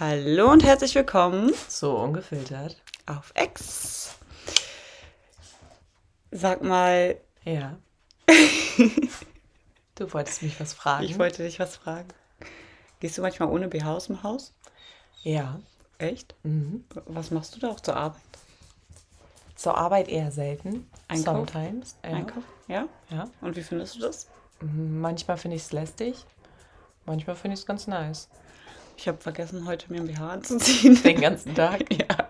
Hallo und herzlich willkommen So ungefiltert. auf X. Sag mal, Ja. du wolltest mich was fragen. ich wollte dich was fragen. Gehst du manchmal ohne BH aus dem Haus? ja. Echt? Mhm. Was machst du da auch zur Arbeit? Zur Arbeit eher selten. Einkauf? Sometimes. Ja. Einkauf? Ja? Ja. Und wie findest du das? Mhm, Manchmal finde ich es lästig. Manchmal finde ich es ganz nice. Ich habe vergessen, heute mir ein BH anzuziehen. Den ganzen Tag. ja,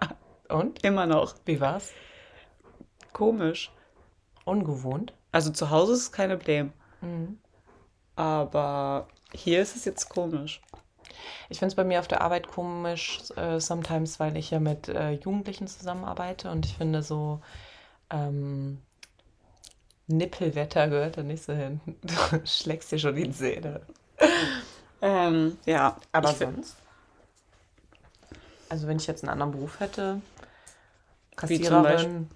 Und? immer noch. Wie war's? Komisch. Ungewohnt. Also zu Hause ist es kein Problem. Mhm. Aber hier ist es jetzt komisch. Ich finde es bei mir auf der Arbeit komisch, äh, sometimes, weil ich ja mit äh, Jugendlichen zusammenarbeite und ich finde so ähm, Nippelwetter gehört da nicht so hin. Du schlägst dir schon die Zähne. Ähm, ja, Aber ich sonst? Also wenn ich jetzt einen anderen Beruf hätte, Kassiererin,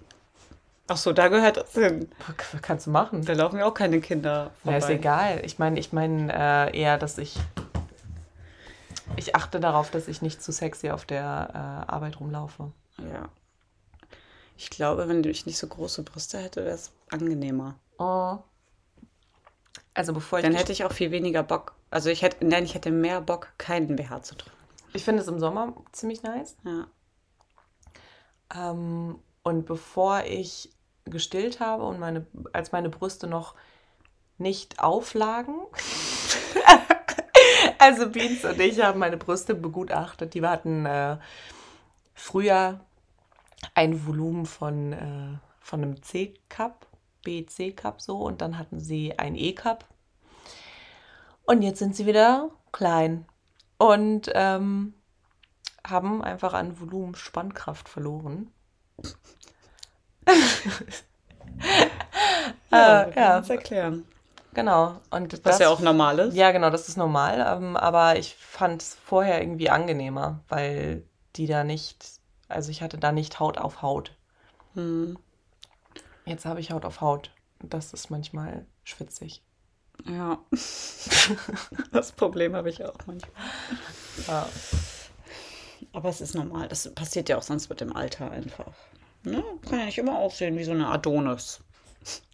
Ach so, da gehört das hin. was kannst du machen? Da laufen ja auch keine Kinder Ja, ist egal. Ich meine, ich meine äh, eher, dass ich ich achte darauf, dass ich nicht zu sexy auf der äh, Arbeit rumlaufe. Ja. Ich glaube, wenn ich nicht so große Brüste hätte, wäre es angenehmer. Oh. Also bevor ich Dann hätte ich auch viel weniger Bock. Also ich hätte, nein, ich hätte mehr Bock, keinen BH zu tragen. ich finde es im Sommer ziemlich nice. Ja. Ähm, und bevor ich gestillt habe und meine, als meine Brüste noch nicht auflagen, also Beans und ich haben meine Brüste begutachtet. Die hatten äh, früher ein Volumen von, äh, von einem C-Cup, B-C-Cup so, und dann hatten sie ein E-Cup. Und jetzt sind sie wieder klein und ähm, haben einfach an Volumen Spannkraft verloren. Ja, Äh, kann ja. erklären. Genau. Und Was das, ja auch normal ist. Ja, genau, das ist normal. Ähm, aber ich fand es vorher irgendwie angenehmer, weil die da nicht, also ich hatte da nicht Haut auf Haut. Hm. Jetzt habe ich Haut auf Haut. Das ist manchmal schwitzig. Ja. das Problem habe ich auch manchmal. Ja. Aber es ist normal. Das passiert ja auch sonst mit dem Alter einfach. Ne? Kann ja nicht immer aussehen wie so eine Adonis.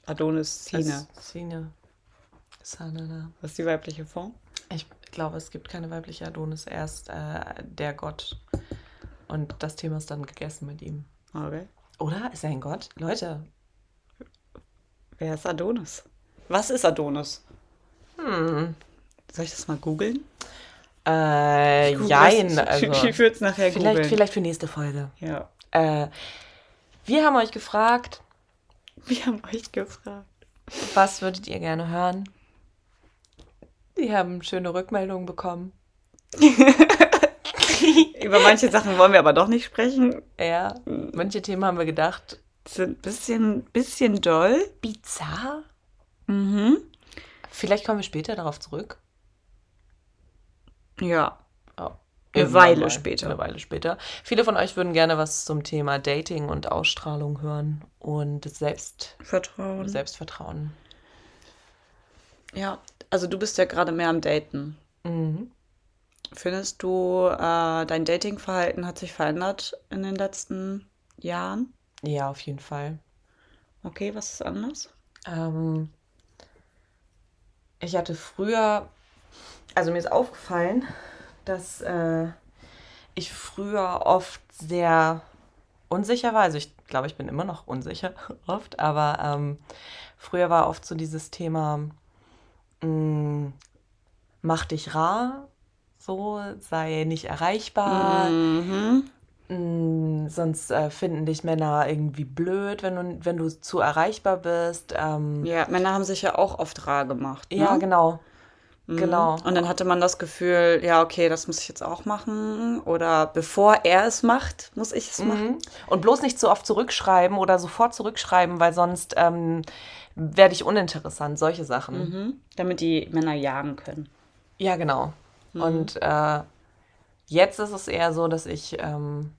Adonis-Szene. Szene. Sanada. Was ist die weibliche Form? Ich glaube, es gibt keine weibliche Adonis, erst äh, der Gott. Und das Thema ist dann gegessen mit ihm. Okay. Oder? Ist er ein Gott? Leute. Wer ist Adonis? Was ist Adonis? Hm. Soll ich das mal googeln? Äh, Ich jein. Also, ich würde es nachher vielleicht, googeln. vielleicht für nächste Folge. Ja. Äh, wir haben euch gefragt, Wir haben euch gefragt. was würdet ihr gerne hören? Die haben schöne Rückmeldungen bekommen. Über manche Sachen wollen wir aber doch nicht sprechen. Ja, manche Themen haben wir gedacht, Sind ein bisschen, bisschen doll. bizarr. Mhm. Vielleicht kommen wir später darauf zurück. Ja. Oh, Eine Weile mal. später. Eine Weile später. Viele von euch würden gerne was zum Thema Dating und Ausstrahlung hören und Selbst, Vertrauen. Selbstvertrauen. Ja. Also du bist ja gerade mehr am Daten. Mhm. Findest du, äh, dein Datingverhalten hat sich verändert in den letzten Jahren? Ja, auf jeden Fall. Okay, was ist anders? Ähm, ich hatte früher, also mir ist aufgefallen, dass äh, ich früher oft sehr unsicher war. Also ich glaube, ich bin immer noch unsicher oft, aber ähm, früher war oft so dieses Thema, mh, mach dich rar, so, sei nicht erreichbar. Mhm. Mm, Sonst äh, finden dich Männer irgendwie blöd, wenn du, wenn du zu erreichbar bist. Ähm, ja, Ja, Männer haben sich ja auch oft rar gemacht. Ne? genau. Mhm. Genau. Und dann hatte man das Gefühl, ja, okay, das muss ich jetzt auch machen. Oder bevor er es macht, muss ich es machen. Mhm. Und bloß nicht zu oft zurückschreiben oder sofort zurückschreiben, weil sonst ähm, werde ich uninteressant. Solche Sachen. Mhm. Damit die Männer jagen können. Ja, genau. Mhm. Und äh, jetzt ist es eher so, dass ich ähm,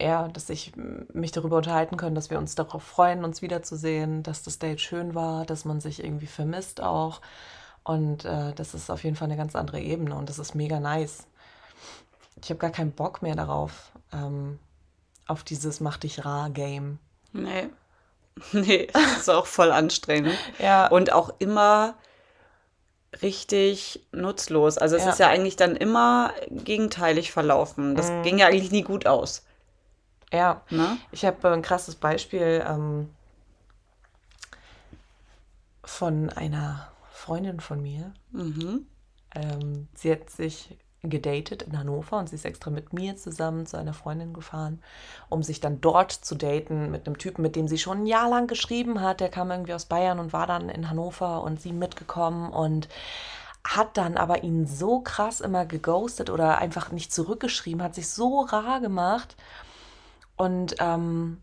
ja, dass ich mich darüber unterhalten kann, dass wir uns darauf freuen, uns wiederzusehen, dass das Date schön war, dass man sich irgendwie vermisst auch. Und äh, das ist auf jeden Fall eine ganz andere Ebene und das ist mega nice. Ich habe gar keinen Bock mehr darauf, ähm, auf dieses Mach dich rar Game. Nee. Nee, das ist auch voll anstrengend. ja. Und auch immer richtig nutzlos. Also es ja. ist ja eigentlich dann immer gegenteilig verlaufen. Das mhm. ging ja eigentlich nie gut aus. Ja. Ne? Ich habe ein krasses Beispiel ähm, von einer Freundin von mir. Mhm. Ähm, sie hat sich gedatet in Hannover und sie ist extra mit mir zusammen zu einer Freundin gefahren, um sich dann dort zu daten mit einem Typen, mit dem sie schon ein Jahr lang geschrieben hat. Der kam irgendwie aus Bayern und war dann in Hannover und sie mitgekommen und hat dann aber ihn so krass immer geghostet oder einfach nicht zurückgeschrieben, hat sich so rar gemacht und ähm,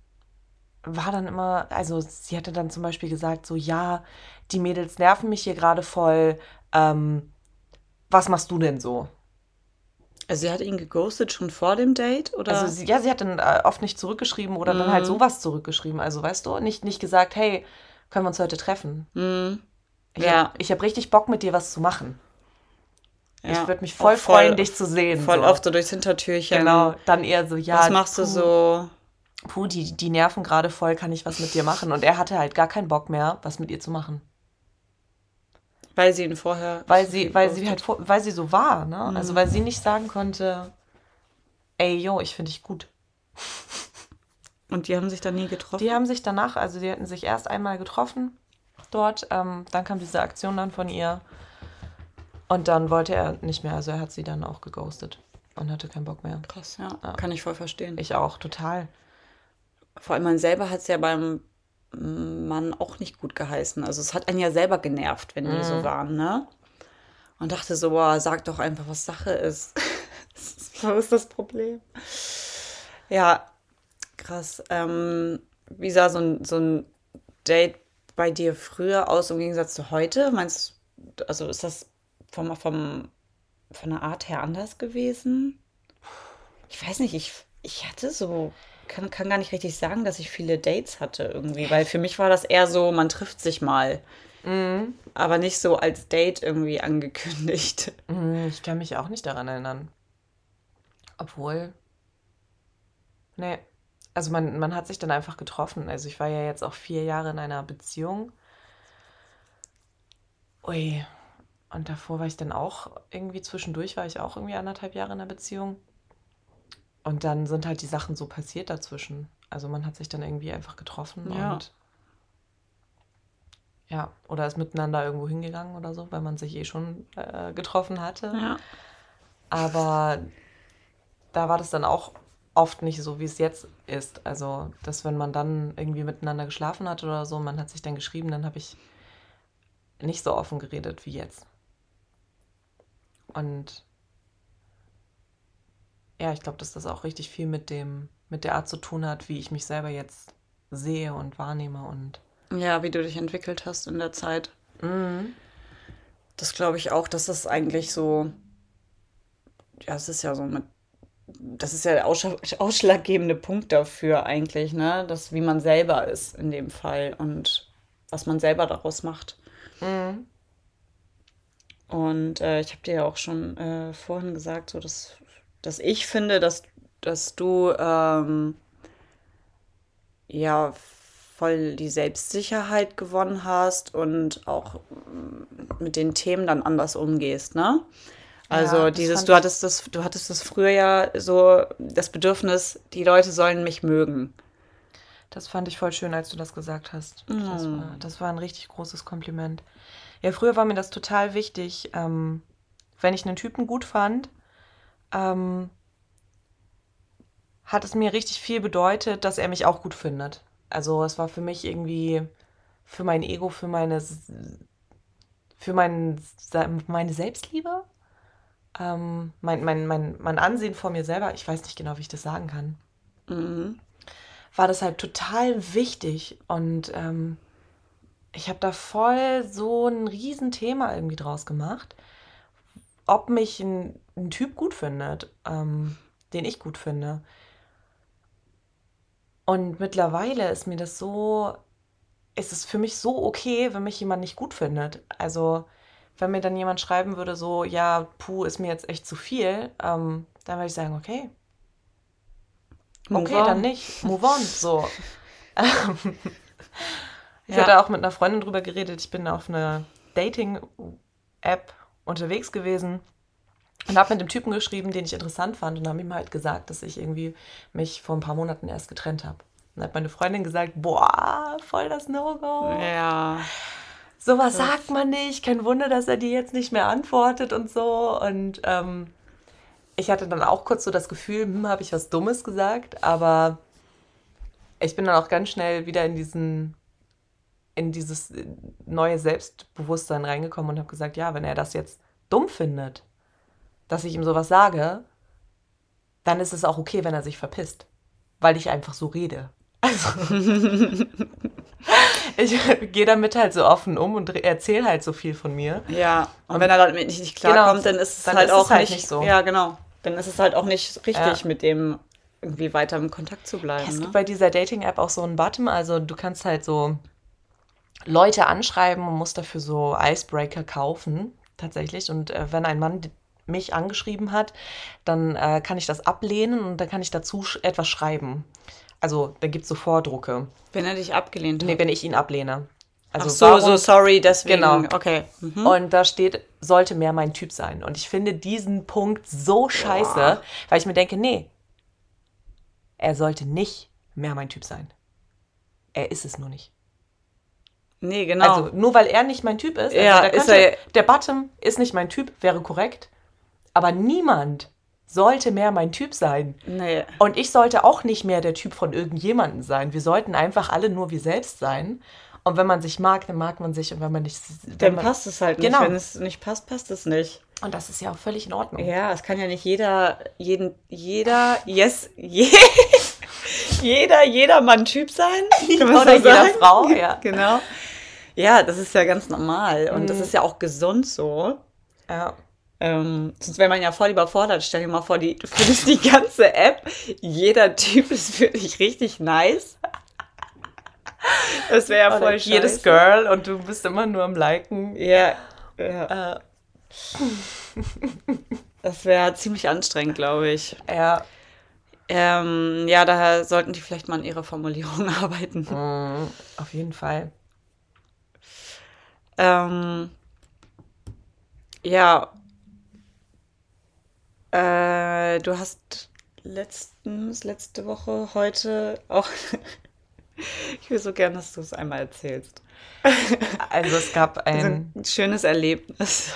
war dann immer, also sie hatte dann zum Beispiel gesagt, so ja, die Mädels nerven mich hier gerade voll, ähm, was machst du denn so? Also sie hat ihn geghostet schon vor dem Date, oder? Also sie, ja, sie hat dann äh, oft nicht zurückgeschrieben oder mhm. dann halt mhm. sowas zurückgeschrieben. Also weißt du, nicht, nicht gesagt, hey, können wir uns heute treffen? Mhm. Ich ja. Hab, ich habe richtig Bock mit dir was zu machen. Ja. Ich würde mich voll, voll, freuen, dich zu sehen. Voll so. oft so durchs Hintertürchen. Genau, dann eher so, ja. Was machst puh, du so? Puh, die, die nerven gerade voll, kann ich was mit dir machen? Und er hatte halt gar keinen Bock mehr, was mit ihr zu machen. Weil sie ihn vorher. Weil sie, weil sie halt, weil sie so war, ne? Mhm. Also weil sie nicht sagen konnte, ey, yo, ich finde dich gut. Und die haben sich dann nie getroffen? Die haben sich danach, also die hatten sich erst einmal getroffen dort. Ähm, dann kam diese Aktion dann von ihr. Und dann wollte er nicht mehr. Also er hat sie dann auch geghostet und hatte keinen Bock mehr. Krass, ja. ja. Kann ich voll verstehen. Ich auch, total. Vor allem man selber hat es ja beim Mann auch nicht gut geheißen. Also es hat einen ja selber genervt, wenn die so mhm. waren, ne? Und dachte so, boah, sag doch einfach, was Sache ist. Was ist das Problem. Ja, krass. Ähm, wie sah so ein, so ein Date bei dir früher aus im Gegensatz zu heute? Meinst du, also ist das vom, vom, von der Art her anders gewesen? Ich weiß nicht, ich, ich hatte so kann, kann gar nicht richtig sagen, dass ich viele Dates hatte irgendwie, weil für mich war das eher so, man trifft sich mal. Mhm. Aber nicht so als Date irgendwie angekündigt. Mhm, ich kann mich auch nicht daran erinnern. Obwohl. Nee. Also man, man hat sich dann einfach getroffen. Also ich war ja jetzt auch vier Jahre in einer Beziehung. Ui. Und davor war ich dann auch irgendwie zwischendurch, war ich auch irgendwie anderthalb Jahre in einer Beziehung. Und dann sind halt die Sachen so passiert dazwischen. Also man hat sich dann irgendwie einfach getroffen ja. und ja, oder ist miteinander irgendwo hingegangen oder so, weil man sich eh schon äh, getroffen hatte. Ja. Aber da war das dann auch oft nicht so, wie es jetzt ist. Also, dass wenn man dann irgendwie miteinander geschlafen hat oder so, man hat sich dann geschrieben, dann habe ich nicht so offen geredet wie jetzt. Und ja, ich glaube, dass das auch richtig viel mit dem, mit der Art zu tun hat, wie ich mich selber jetzt sehe und wahrnehme und. Ja, wie du dich entwickelt hast in der Zeit. Mhm. Das glaube ich auch, dass das eigentlich so. Ja, es ist ja so mit. Das ist ja der ausschlaggebende Punkt dafür eigentlich, ne? Das, wie man selber ist in dem Fall und was man selber daraus macht. Mhm. Und äh, ich habe dir ja auch schon äh, vorhin gesagt, so dass dass ich finde, dass, dass du ähm, ja voll die Selbstsicherheit gewonnen hast und auch mm, mit den Themen dann anders umgehst, ne? Also ja, dieses, du hattest das, du hattest das früher ja so das Bedürfnis, die Leute sollen mich mögen. Das fand ich voll schön, als du das gesagt hast. Mm. Das, war, das, war, ein richtig großes Kompliment. Ja, früher war mir das total wichtig, ähm, wenn ich einen Typen gut fand, ähm, hat es mir richtig viel bedeutet, dass er mich auch gut findet. Also es war für mich irgendwie, für mein Ego, für meine, für mein, meine Selbstliebe, ähm, mein, mein, mein, mein Ansehen vor mir selber, ich weiß nicht genau, wie ich das sagen kann, mhm. war das halt total wichtig. Und ähm, ich habe da voll so ein Riesenthema irgendwie draus gemacht, ob mich ein ein Typ gut findet, ähm, den ich gut finde. Und mittlerweile ist mir das so, ist es für mich so okay, wenn mich jemand nicht gut findet. Also, wenn mir dann jemand schreiben würde, so, ja, puh, ist mir jetzt echt zu viel, ähm, dann würde ich sagen, okay. Move okay, on. dann nicht. Move on. So. ich Ja. hatte auch mit einer Freundin drüber geredet. Ich bin auf einer Dating-App unterwegs gewesen und habe mit dem Typen geschrieben, den ich interessant fand und habe ihm halt gesagt, dass ich irgendwie mich vor ein paar Monaten erst getrennt habe. Dann hat meine Freundin gesagt, boah, voll das No-Go. Ja. Sowas sagt man nicht. Kein Wunder, dass er dir jetzt nicht mehr antwortet und so. Und ähm, ich hatte dann auch kurz so das Gefühl, hm, habe ich was Dummes gesagt, aber ich bin dann auch ganz schnell wieder in diesen in dieses neue Selbstbewusstsein reingekommen und habe gesagt, ja, wenn er das jetzt dumm findet, dass ich ihm sowas sage, dann ist es auch okay, wenn er sich verpisst, weil ich einfach so rede. Also ich gehe damit halt so offen um und erzähle halt so viel von mir. Ja. Und wenn er damit nicht, nicht klarkommt, Genau, dann ist es dann halt ist es auch halt nicht, nicht so. Ja, genau. Dann ist es halt auch nicht richtig, Ja. mit dem irgendwie weiter im Kontakt zu bleiben. Es Ne? gibt bei dieser Dating-App auch so einen Button, also du kannst halt so Leute anschreiben und musst dafür so Icebreaker kaufen, tatsächlich. Und äh, wenn ein Mann mich angeschrieben hat, dann äh, kann ich das ablehnen und dann kann ich dazu sch etwas schreiben. Also, da gibt es so Vordrucke. Wenn er dich abgelehnt hat. Nee, wenn ich ihn ablehne. Also Ach so, warum- so sorry, deswegen. Genau. Okay. Mhm. Und da steht, sollte mehr mein Typ sein. Und ich finde diesen Punkt so scheiße, weil ich mir denke, nee, er sollte nicht mehr mein Typ sein. Er ist es nur nicht. Nee, genau. Also nur weil er nicht mein Typ ist, also Ja, der, ist könnte, er- der Bottom ist nicht mein Typ, wäre korrekt. Aber niemand sollte mehr mein Typ sein. nee. Und ich sollte auch nicht mehr der Typ von irgendjemandem sein. Wir sollten einfach alle nur wir selbst sein. Und wenn man sich mag, dann mag man sich. Und wenn man nicht. Dann man, passt es halt nicht. Genau. Wenn es nicht passt, passt es nicht. Und das ist ja auch völlig in Ordnung. Ja, es kann ja nicht jeder, jeden, jeder, yes, je, jeder, jeder Mann Typ sein. Oder so jeder? Frau, ja. Genau. Ja, das ist ja ganz normal. Und Mhm. das ist ja auch gesund so. Ja. Ähm, sonst wäre man ja voll überfordert. Stell dir mal vor, die, du findest die ganze App. Jeder Typ ist wirklich richtig nice. Das wäre ja Oder voll jedes scheiße. Girl und du bist immer nur am Liken. Ja, ja. Äh, das wäre ziemlich anstrengend, glaube ich. ja. Ähm, ja, daher sollten die vielleicht mal an ihrer Formulierung arbeiten. Mm, auf jeden Fall. Ähm, ja. Äh, du hast letztens, letzte Woche, heute auch. ich will so gern, dass du es einmal erzählst. Also es gab Also ein. ein schönes Erlebnis.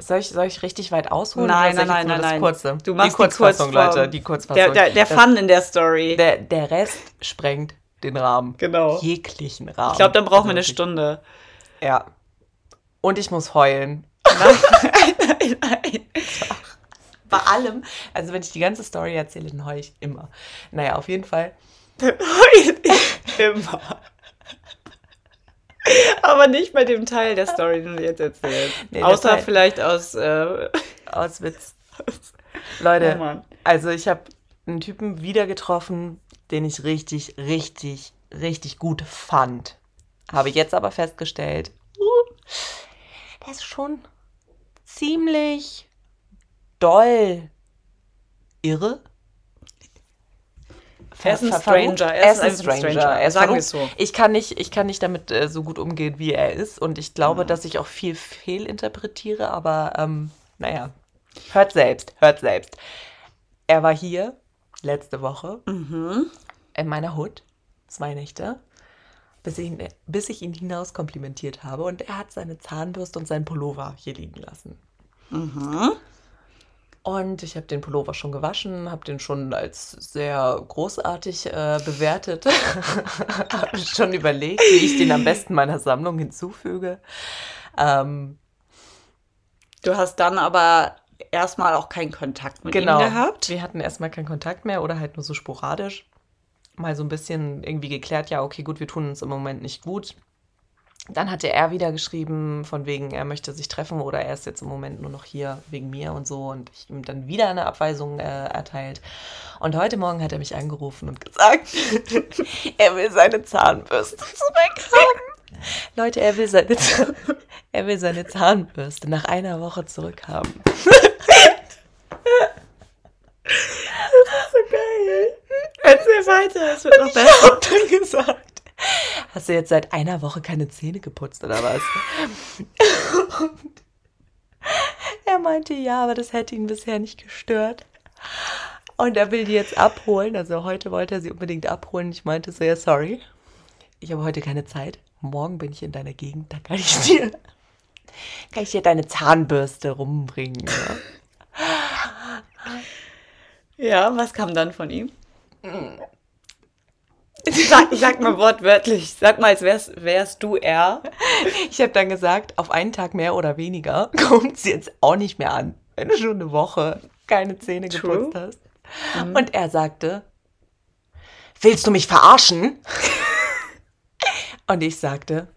Soll ich, soll ich richtig weit ausholen? Nein, nein, nein, nein, das nein. Kurze. Du machst die Kurzfassung, die. Leute. Die Kurzfassung. Der, der, der Das- Fun in der Story. Der, der Rest sprengt den Rahmen. Genau. Jeglichen Rahmen. ich glaube, dann brauchen wir eine Also wirklich. Stunde. Ja. Und ich muss heulen. Nein, nein. Bei allem. Also wenn ich die ganze Story erzähle, dann heule ich immer. Naja, auf jeden Fall. Heul ich immer. Aber nicht bei dem Teil der Story, den du jetzt erzählst. Nee, Außer Teil- vielleicht aus. Äh, Aus Witz. Leute, Oh also ich habe einen Typen wieder getroffen, den ich richtig, richtig, richtig gut fand. Habe jetzt aber festgestellt, uh, der ist schon ziemlich doll irre. Er ist ein. Stranger. Er ist ein Stranger. Er ist Sagen wir so. Ich kann nicht, ich kann nicht damit äh, so gut umgehen, wie er ist. Und ich glaube, Mhm. dass ich auch viel fehlinterpretiere, aber ähm, naja. Hört selbst, hört selbst. Er war hier letzte Woche Mhm. in meiner Hut, zwei Nächte, bis ich, ihn, bis ich ihn hinaus komplimentiert habe. Und er hat seine Zahnbürste und seinen Pullover hier liegen lassen. Mhm. Und ich habe den Pullover schon gewaschen, habe den schon als sehr großartig äh, bewertet. habe schon überlegt, wie ich den am besten meiner Sammlung hinzufüge. Ähm, Du hast dann aber erstmal auch keinen Kontakt mit genau. ihm gehabt. Wir hatten erstmal keinen Kontakt mehr oder halt nur so sporadisch. Mal so ein bisschen irgendwie geklärt, ja, okay, gut, wir tun uns im Moment nicht gut. Dann hatte er wieder geschrieben, von wegen, er möchte sich treffen oder er ist jetzt im Moment nur noch hier wegen mir und so. Und ich ihm dann wieder eine Abweisung äh, erteilt. Und heute Morgen hat er mich angerufen und gesagt, er will seine Zahnbürste zurückhaben. Leute, er will seine, er will seine Zahnbürste nach einer Woche zurückhaben. so geil. Erzähl weiter, es wird noch besser. Ich dann gesagt, hast du jetzt seit einer Woche keine Zähne geputzt oder was? Und er meinte ja, aber das hätte ihn bisher nicht gestört. Und er will die jetzt abholen. Also heute wollte er sie unbedingt abholen. Ich meinte so, ja, sorry. Ich habe heute keine Zeit. Morgen bin ich in deiner Gegend, da kann ich dir, kann ich dir deine Zahnbürste rumbringen. Ja? Ja, was kam dann von ihm? Sag, sag mal wortwörtlich, sag mal, als wärst, wärst du er. Ich habe dann gesagt, auf einen Tag mehr oder weniger kommt es jetzt auch nicht mehr an, wenn du schon eine Woche keine Zähne True. geputzt hast. Und er sagte, willst du mich verarschen? Und ich sagte,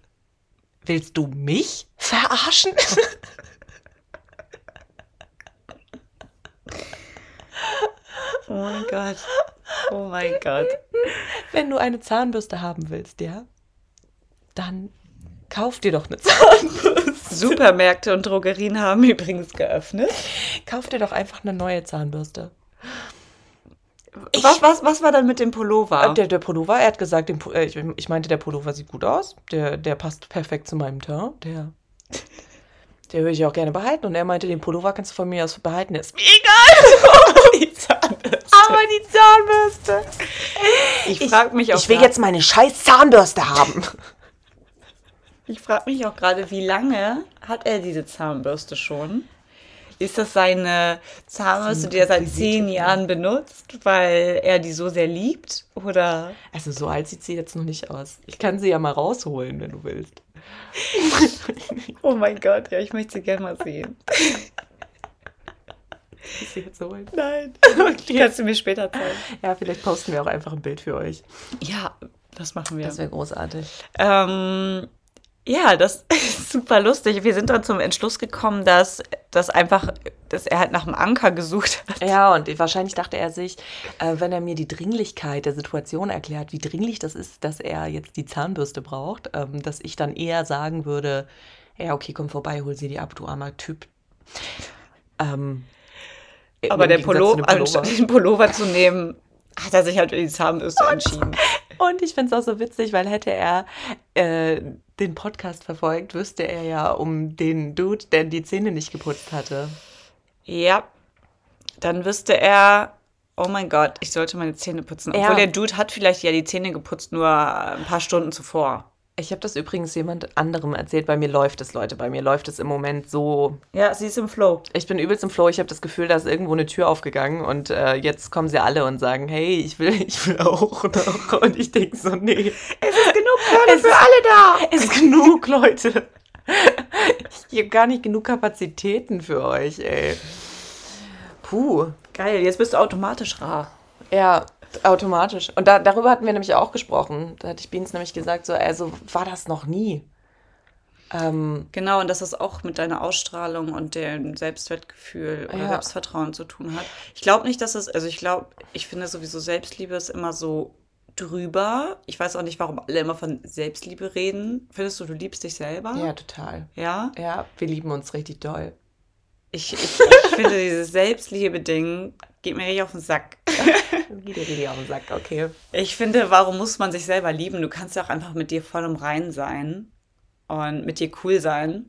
willst du mich verarschen? Oh mein Gott. Oh mein Gott. Wenn du eine Zahnbürste haben willst, ja, dann kauf dir doch eine Zahnbürste. Supermärkte und Drogerien haben übrigens geöffnet. Kauf dir doch einfach eine neue Zahnbürste. Was, was, was war dann mit dem Pullover? Der, der Pullover, er hat gesagt, den, äh, ich, ich meinte, der Pullover sieht gut aus. Der, der passt perfekt zu meinem Teint. Der, der würde ich auch gerne behalten. Und er meinte, den Pullover kannst du von mir aus behalten. Ist mir egal. Ich frage mich auch Ich will grad- jetzt meine scheiß Zahnbürste haben. Ich frage mich auch gerade, wie lange hat er diese Zahnbürste schon? Ist das seine Zahnbürste, die er seit zehn Jahren benutzt, weil er die so sehr liebt? Oder? Also so alt sieht sie jetzt noch nicht aus. Ich kann sie ja mal rausholen, wenn du willst. Oh mein Gott, ja, ich möchte sie gerne mal sehen. Ich sie jetzt holen. Nein. Die kannst du mir später zeigen. Ja, vielleicht posten wir auch einfach ein Bild für euch. Ja, das machen wir. Das wäre großartig. Ähm, ja, das ist super lustig. Wir sind dann zum Entschluss gekommen, dass, dass einfach, dass er halt nach einem Anker gesucht hat. Ja, und wahrscheinlich dachte er sich, äh, wenn er mir die Dringlichkeit der Situation erklärt, wie dringlich das ist, dass er jetzt die Zahnbürste braucht, ähm, dass ich dann eher sagen würde, ja, okay, komm vorbei, hol sie dir ab, du armer Typ. Ähm, Aber im der zu Pullover, Pullover. anstatt den Pullover zu nehmen, hat er sich halt für die Zahnbürste entschieden. Und ich finde es auch so witzig, weil hätte er äh, den Podcast verfolgt, wüsste er ja um den Dude, der die Zähne nicht geputzt hatte. Ja, dann wüsste er, oh mein Gott, ich sollte meine Zähne putzen. Obwohl Ja. der Dude hat vielleicht ja die Zähne geputzt, nur ein paar Stunden zuvor. Ich habe das übrigens jemand anderem erzählt. Bei mir läuft es, Leute. Bei mir läuft es im Moment so. Ja, sie ist im Flow. Ich bin übelst im Flow. Ich habe das Gefühl, da ist irgendwo eine Tür aufgegangen und äh, jetzt kommen sie alle und sagen, hey, ich will, ich will auch noch. Und ich denke so, nee, Es ist genug Körner für alle da. es ist genug, Leute. Ich habe gar nicht genug Kapazitäten für euch, ey. Puh. Geil, jetzt bist du automatisch rar. Ja, automatisch. Und da, darüber hatten wir nämlich auch gesprochen. Da hatte ich Beans nämlich gesagt, so, also war das noch nie. Ähm, Genau, und dass das auch mit deiner Ausstrahlung und dem Selbstwertgefühl oder Ja. Selbstvertrauen zu tun hat. Ich glaube nicht, dass es, also ich glaube, ich finde sowieso Selbstliebe ist immer so drüber. Ich weiß auch nicht, warum alle immer von Selbstliebe reden. Findest du, du liebst dich selber? ja, total. Ja? Ja, wir lieben uns richtig doll. Ich, ich, ich finde dieses Selbstliebe-Ding geht mir richtig auf den Sack. Geht dir richtig auf den Sack, okay. Ich finde, warum muss man sich selber lieben? Du kannst ja auch einfach mit dir voll im Rein sein und mit dir cool sein.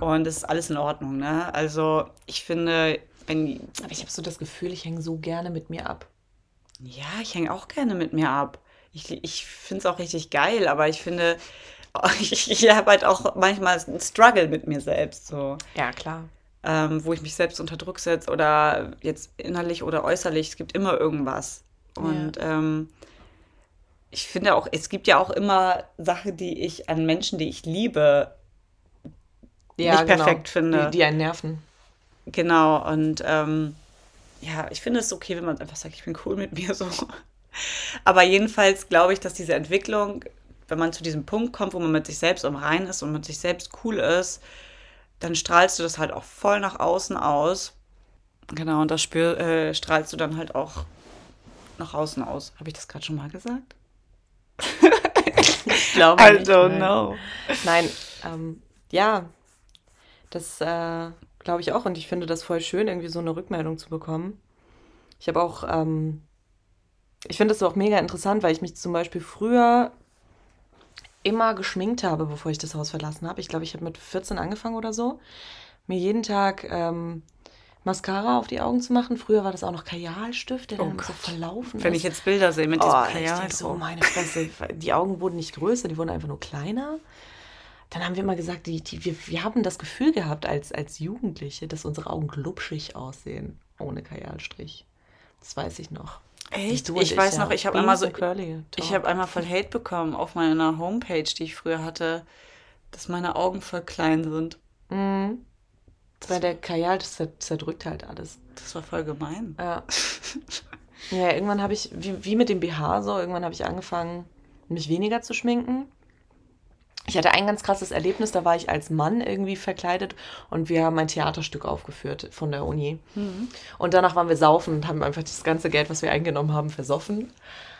Und es ist alles in Ordnung, ne? Also, ich finde, wenn. Aber ich habe so das Gefühl, ich hänge so gerne mit mir ab. Ja, ich hänge auch gerne mit mir ab. Ich, ich finde es auch richtig geil, aber ich finde, ich, ich habe halt auch manchmal einen Struggle mit mir selbst, so. Ja, klar. Ähm, wo ich mich selbst unter Druck setze oder jetzt innerlich oder äußerlich. Es gibt immer irgendwas. Und ähm, ich finde auch, es gibt ja auch immer Sachen, die ich an Menschen, die ich liebe, Ja, Nicht perfekt finde. Die, die einen nerven. genau. Und ähm, ja, ich finde es okay, wenn man einfach sagt, ich bin cool mit mir so. Aber jedenfalls glaube ich, dass diese Entwicklung, wenn man zu diesem Punkt kommt, wo man mit sich selbst im Rein ist und mit sich selbst cool ist, dann strahlst du das halt auch voll nach außen aus. Genau, und das spür, äh, strahlst du dann halt auch nach außen aus. Habe ich das gerade schon mal gesagt? glaube I nicht. I don't nein. know. Nein, ähm, ja, das äh, glaube ich auch. Und ich finde das voll schön, irgendwie so eine Rückmeldung zu bekommen. Ich habe auch, ähm, ich finde das auch mega interessant, weil ich mich zum Beispiel früher immer geschminkt habe, bevor ich das Haus verlassen habe. Ich glaube, ich habe mit 14 angefangen oder so, mir jeden Tag ähm, Mascara auf die Augen zu machen. Früher war das auch noch Kajalstift, der oh dann Gott. so verlaufen Wenn ist. ich jetzt Bilder sehe mit oh, diesem Kajal. Ich so, meine Fresse, die Augen wurden nicht größer, die wurden einfach nur kleiner. Dann haben wir immer gesagt, die, die, wir, wir haben das Gefühl gehabt als, als Jugendliche, dass unsere Augen glubschig aussehen, ohne Kajalstrich. Das weiß ich noch. Echt? Ich, ich weiß ja. noch, ich habe einmal so ich habe einmal voll Hate bekommen auf meiner Homepage, die ich früher hatte, dass meine Augen voll klein sind. Mhm. Weil der Kajal das zerdrückt halt alles. Das war voll gemein. Ja. ja, irgendwann habe ich, wie, wie mit dem BH so, irgendwann habe ich angefangen, mich weniger zu schminken. Ich hatte ein ganz krasses Erlebnis, da war ich als Mann irgendwie verkleidet und wir haben ein Theaterstück aufgeführt von der Uni. Mhm. Und danach waren wir saufen und haben einfach das ganze Geld, was wir eingenommen haben, versoffen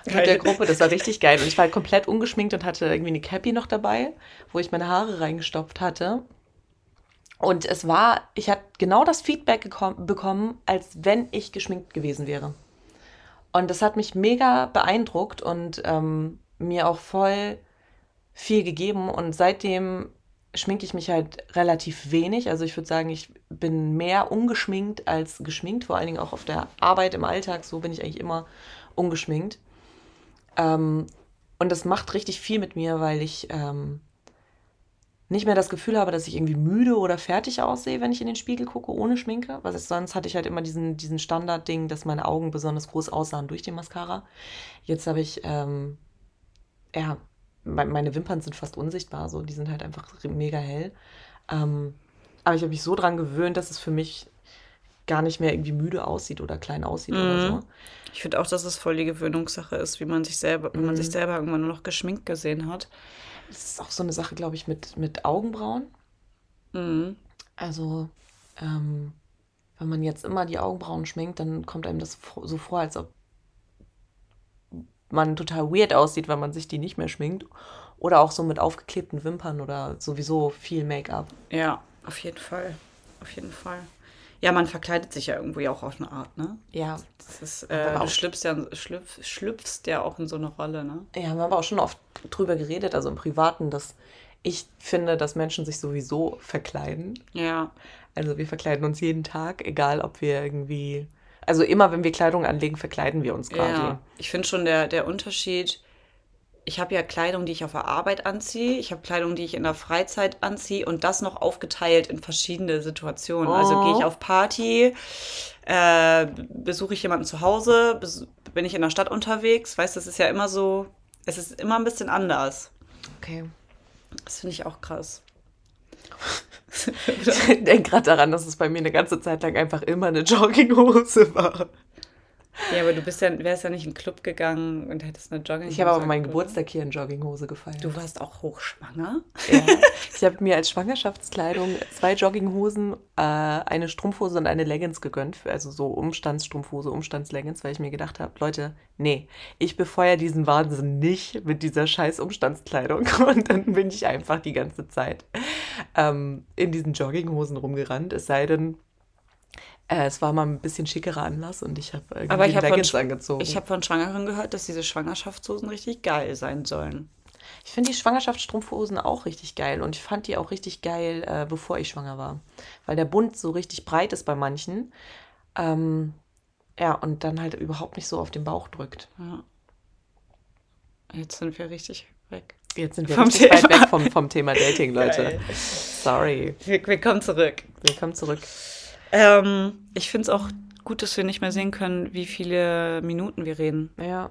geil. mit der Gruppe. Das war richtig geil. Und ich war halt komplett ungeschminkt und hatte irgendwie eine Cappy noch dabei, wo ich meine Haare reingestopft hatte. Und es war, ich hatte genau das Feedback bekommen, als wenn ich geschminkt gewesen wäre. Und das hat mich mega beeindruckt und ähm, mir auch voll viel gegeben und seitdem schminke ich mich halt relativ wenig. Also ich würde sagen, ich bin mehr ungeschminkt als geschminkt, vor allen Dingen auch auf der Arbeit im Alltag. So bin ich eigentlich immer ungeschminkt. Ähm, und das macht richtig viel mit mir, weil ich ähm, nicht mehr das Gefühl habe, dass ich irgendwie müde oder fertig aussehe, wenn ich in den Spiegel gucke, ohne Schminke. Ist, sonst hatte ich halt immer diesen, diesen Standardding, dass meine Augen besonders groß aussahen durch die Mascara. Jetzt habe ich ähm, ja, meine Wimpern sind fast unsichtbar, so, die sind halt einfach mega hell. Ähm, aber ich habe mich so dran gewöhnt, dass es für mich gar nicht mehr irgendwie müde aussieht oder klein aussieht mhm. oder so. Ich finde auch, dass es voll die Gewöhnungssache ist, wie man sich selber, mhm. wenn man sich mhm. selber irgendwann nur noch geschminkt gesehen hat. Das ist auch so eine Sache, glaube ich, mit, mit Augenbrauen. Mhm. Also, ähm, wenn man jetzt immer die Augenbrauen schminkt, dann kommt einem das so vor, als ob man total weird aussieht, wenn man sich die nicht mehr schminkt. Oder auch so mit aufgeklebten Wimpern oder sowieso viel Make-up. Ja, auf jeden Fall. Auf jeden Fall. Ja, man verkleidet sich ja irgendwie auch auf eine Art, ne? Ja. Das ist, äh, du schlüpfst ja, schlüpf, schlüpfst ja auch in so eine Rolle, ne? Ja, wir haben aber auch schon oft drüber geredet, also im Privaten, dass ich finde, dass Menschen sich sowieso verkleiden. Ja. Also wir verkleiden uns jeden Tag, egal ob wir irgendwie also immer, wenn wir Kleidung anlegen, verkleiden wir uns quasi. Ja, ich finde schon der, der Unterschied, ich habe ja Kleidung, die ich auf der Arbeit anziehe, ich habe Kleidung, die ich in der Freizeit anziehe und das noch aufgeteilt in verschiedene Situationen. Oh. Also gehe ich auf Party, äh, besuche ich jemanden zu Hause, bin ich in der Stadt unterwegs, weißt du, das ist ja immer so, es ist immer ein bisschen anders. Okay. Das finde ich auch krass. Ich denke gerade daran, dass es bei mir eine ganze Zeit lang einfach immer eine Jogginghose war. Ja, aber du bist ja, wärst ja nicht in den Club gegangen und hättest eine Jogginghose. Ich habe aber meinen Geburtstag hier in Jogginghose gefeiert. Du warst auch hochschwanger? Ja. Ich habe mir als Schwangerschaftskleidung zwei Jogginghosen, äh, eine Strumpfhose und eine Leggings gegönnt. Also so Umstandsstrumpfhose, Umstandsleggings, weil ich mir gedacht habe, Leute, nee, ich befeuere diesen Wahnsinn nicht mit dieser scheiß Umstandskleidung. Und dann bin ich einfach die ganze Zeit ähm, in diesen Jogginghosen rumgerannt. Es sei denn, äh, es war mal ein bisschen schickerer Anlass und ich habe irgendwie Aber ich hab Leggings von, angezogen. Ich habe von Schwangeren gehört, dass diese Schwangerschaftshosen richtig geil sein sollen. Ich finde die Schwangerschaftsstrumpfhosen auch richtig geil und ich fand die auch richtig geil, äh, bevor ich schwanger war. Weil der Bund so richtig breit ist bei manchen. Ähm, ja, und dann halt überhaupt nicht so auf den Bauch drückt. Ja. Jetzt sind wir richtig weg. Jetzt sind wir vom Thema. weit weg vom, vom Thema Dating, Leute. Geil. Sorry. Wir, wir kommen zurück. Wir kommen zurück. Ähm, ich finde es auch gut, dass wir nicht mehr sehen können, wie viele Minuten wir reden. Ja.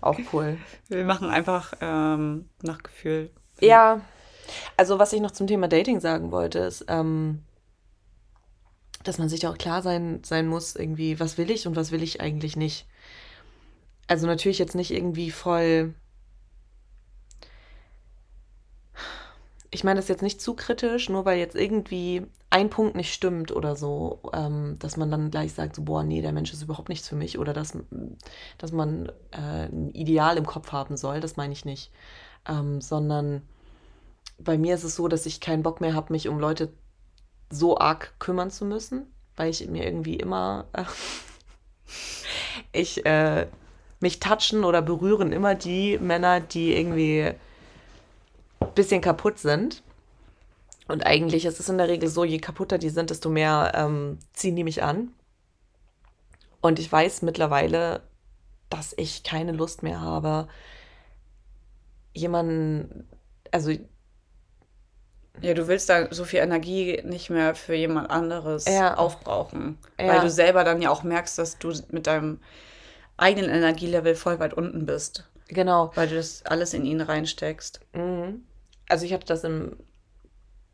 Auch cool. Wir machen einfach ähm, nach Gefühl. Ja. Also, was ich noch zum Thema Dating sagen wollte, ist, ähm, dass man sich auch klar sein, sein muss, irgendwie, was will ich und was will ich eigentlich nicht. Also natürlich jetzt nicht irgendwie voll ich meine das jetzt nicht zu kritisch, nur weil jetzt irgendwie ein Punkt nicht stimmt oder so, ähm, dass man dann gleich sagt, so, boah, nee, der Mensch ist überhaupt nichts für mich oder dass, dass man äh, ein Ideal im Kopf haben soll, das meine ich nicht. ähm, sondern bei mir ist es so, dass ich keinen Bock mehr habe, mich um Leute so arg kümmern zu müssen, weil ich mir irgendwie immer, äh, ich, äh, mich touchen oder berühren immer die Männer, die irgendwie bisschen kaputt sind. Und eigentlich ist es in der Regel so, je kaputter die sind, desto mehr ähm, ziehen die mich an. Und ich weiß mittlerweile, dass ich keine Lust mehr habe, jemanden, also ja, du willst da so viel Energie nicht mehr für jemand anderes ja. aufbrauchen. Ja. Weil du selber dann ja auch merkst, dass du mit deinem eigenen Energielevel voll weit unten bist. Genau. Weil du das alles in ihn reinsteckst. Mhm. Also ich hatte das in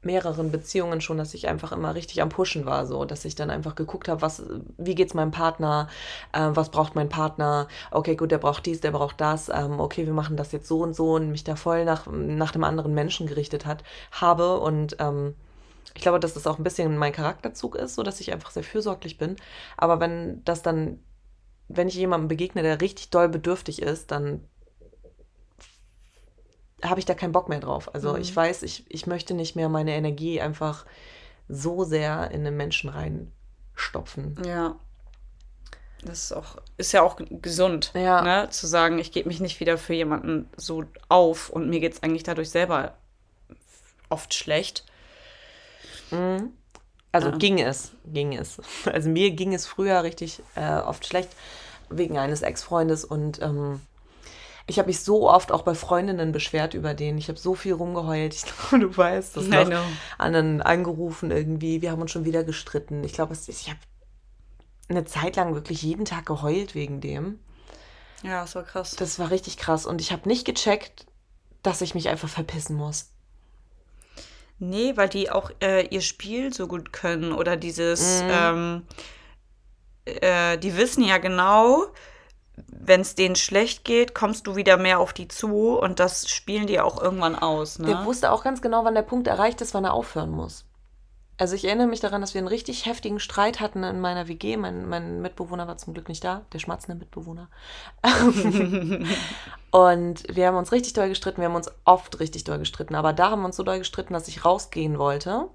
mehreren Beziehungen schon, dass ich einfach immer richtig am Pushen war, so, dass ich dann einfach geguckt habe, was, wie geht's meinem Partner, äh, was braucht mein Partner, okay, gut, der braucht dies, der braucht das, ähm, okay, wir machen das jetzt so und so und mich da voll nach, nach dem anderen Menschen gerichtet hat, habe und ähm, ich glaube, dass das auch ein bisschen mein Charakterzug ist, so dass ich einfach sehr fürsorglich bin. Aber wenn das dann, wenn ich jemandem begegne, der richtig doll bedürftig ist, dann habe ich da keinen Bock mehr drauf. Also mhm. ich weiß, ich, ich möchte nicht mehr meine Energie einfach so sehr in den Menschen reinstopfen. Ja. Das ist auch, ist ja auch gesund, ja. Ne? zu sagen, ich gebe mich nicht wieder für jemanden so auf und mir geht es eigentlich dadurch selber oft schlecht. Mhm. Also ja. ging es, ging es. Also mir ging es früher richtig äh, oft schlecht wegen eines Ex-Freundes und ähm, ich habe mich so oft auch bei Freundinnen beschwert über den. Ich habe so viel rumgeheult. Ich glaube, du weißt das noch. Anderen angerufen irgendwie. Wir haben uns schon wieder gestritten. Ich glaube, ich habe eine Zeit lang wirklich jeden Tag geheult wegen dem. Ja, das war krass. Das war richtig krass. Und ich habe nicht gecheckt, dass ich mich einfach verpissen muss. Nee, weil die auch äh, ihr Spiel so gut können oder dieses, mhm. ähm, äh, die wissen ja genau, wenn es denen schlecht geht, kommst du wieder mehr auf die zu und das spielen die auch irgendwann aus. Ne? Der wusste auch ganz genau, wann der Punkt erreicht ist, wann er aufhören muss. Also ich erinnere mich daran, dass wir einen richtig heftigen Streit hatten in meiner WG. Mein, mein Mitbewohner war zum Glück nicht da, der schmatzende Mitbewohner. und wir haben uns richtig doll gestritten. Wir haben uns oft richtig doll gestritten. Aber da haben wir uns so doll gestritten, dass ich rausgehen wollte.